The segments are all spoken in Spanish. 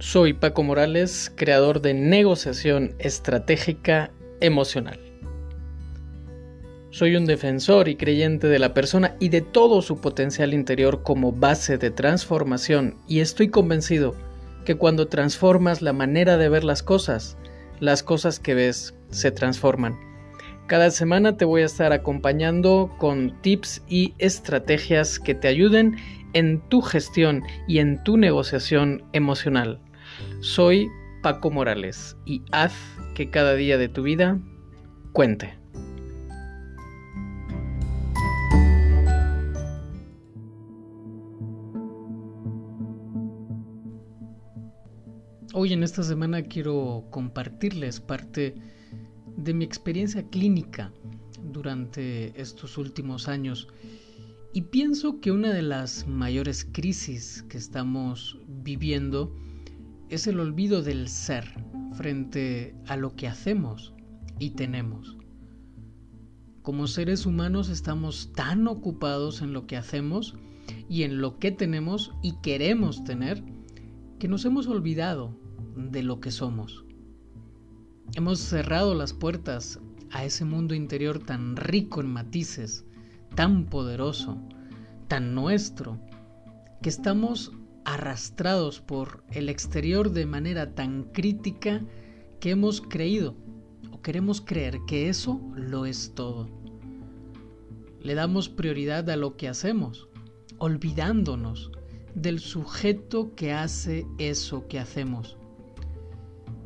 Soy Paco Morales, creador de negociación estratégica emocional. Soy un defensor y creyente de la persona y de todo su potencial interior como base de transformación y estoy convencido que cuando transformas la manera de ver las cosas, las cosas que ves se transforman. Cada semana te voy a estar acompañando con tips y estrategias que te ayuden en tu gestión y en tu negociación emocional. Soy Paco Morales y haz que cada día de tu vida cuente. Hoy en esta semana quiero compartirles parte de mi experiencia clínica durante estos últimos años y pienso que una de las mayores crisis que estamos viviendo es el olvido del ser frente a lo que hacemos y tenemos. Como seres humanos estamos tan ocupados en lo que hacemos y en lo que tenemos y queremos tener que nos hemos olvidado de lo que somos. Hemos cerrado las puertas a ese mundo interior tan rico en matices, tan poderoso, tan nuestro, que estamos arrastrados por el exterior de manera tan crítica que hemos creído o queremos creer que eso lo es todo. Le damos prioridad a lo que hacemos, olvidándonos del sujeto que hace eso que hacemos,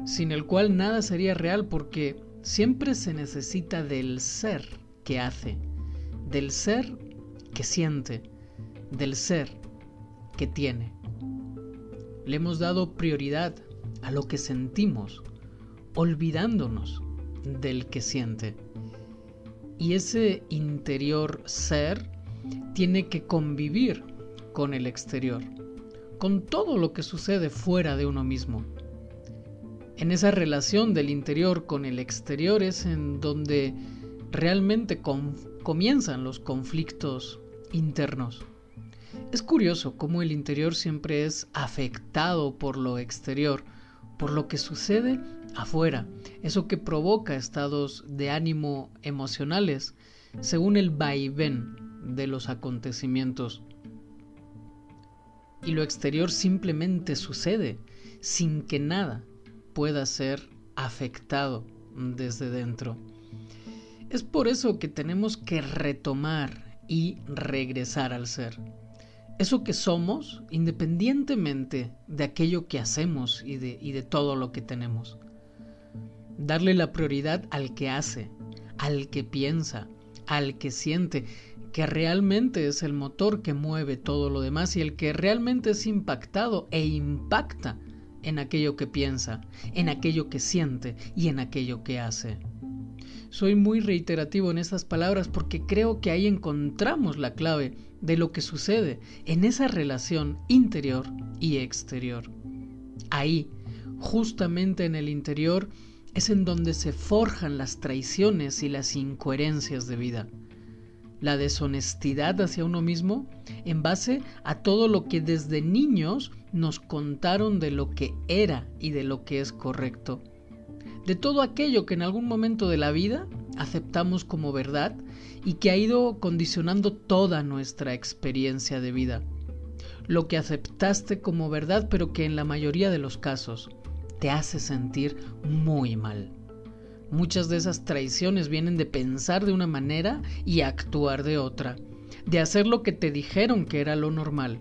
sin el cual nada sería real porque siempre se necesita del ser que hace, del ser que siente, del ser que tiene. Le hemos dado prioridad a lo que sentimos, olvidándonos del que siente. Y ese interior ser tiene que convivir con el exterior, con todo lo que sucede fuera de uno mismo. En esa relación del interior con el exterior es en donde realmente comienzan los conflictos internos. Es curioso cómo el interior siempre es afectado por lo exterior, por lo que sucede afuera, eso que provoca estados de ánimo emocionales, según el vaivén de los acontecimientos. Y lo exterior simplemente sucede, sin que nada pueda ser afectado desde dentro. Es por eso que tenemos que retomar y regresar al ser. Eso que somos independientemente de aquello que hacemos y de, y de todo lo que tenemos. Darle la prioridad al que hace, al que piensa, al que siente, que realmente es el motor que mueve todo lo demás y el que realmente es impactado e impacta en aquello que piensa, en aquello que siente y en aquello que hace. Soy muy reiterativo en estas palabras porque creo que ahí encontramos la clave de lo que sucede en esa relación interior y exterior. Ahí, justamente en el interior, es en donde se forjan las traiciones y las incoherencias de vida. La deshonestidad hacia uno mismo en base a todo lo que desde niños nos contaron de lo que era y de lo que es correcto. De todo aquello que en algún momento de la vida aceptamos como verdad y que ha ido condicionando toda nuestra experiencia de vida. Lo que aceptaste como verdad pero que en la mayoría de los casos te hace sentir muy mal. Muchas de esas traiciones vienen de pensar de una manera y actuar de otra, de hacer lo que te dijeron que era lo normal.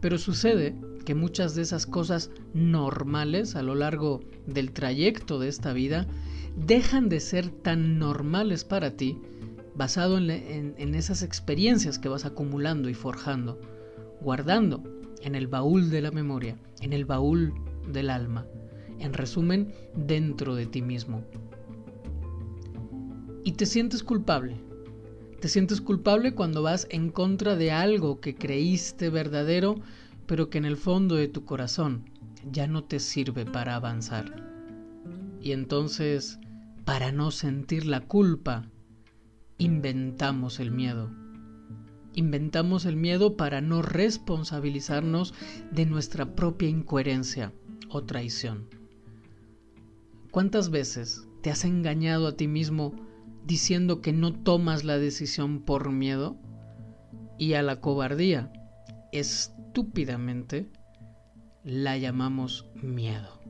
Pero sucede que muchas de esas cosas normales a lo largo del trayecto de esta vida dejan de ser tan normales para ti basado en, esas experiencias que vas acumulando y forjando, guardando en el baúl de la memoria, en el baúl del alma, en resumen, dentro de ti mismo. Y te sientes culpable. Te sientes culpable cuando vas en contra de algo que creíste verdadero pero que en el fondo de tu corazón ya no te sirve para avanzar. Y entonces, para no sentir la culpa, inventamos el miedo. Inventamos el miedo para no responsabilizarnos de nuestra propia incoherencia o traición. ¿Cuántas veces te has engañado a ti mismo diciendo que no tomas la decisión por miedo? Y a la cobardía, estúpidamente, la llamamos miedo.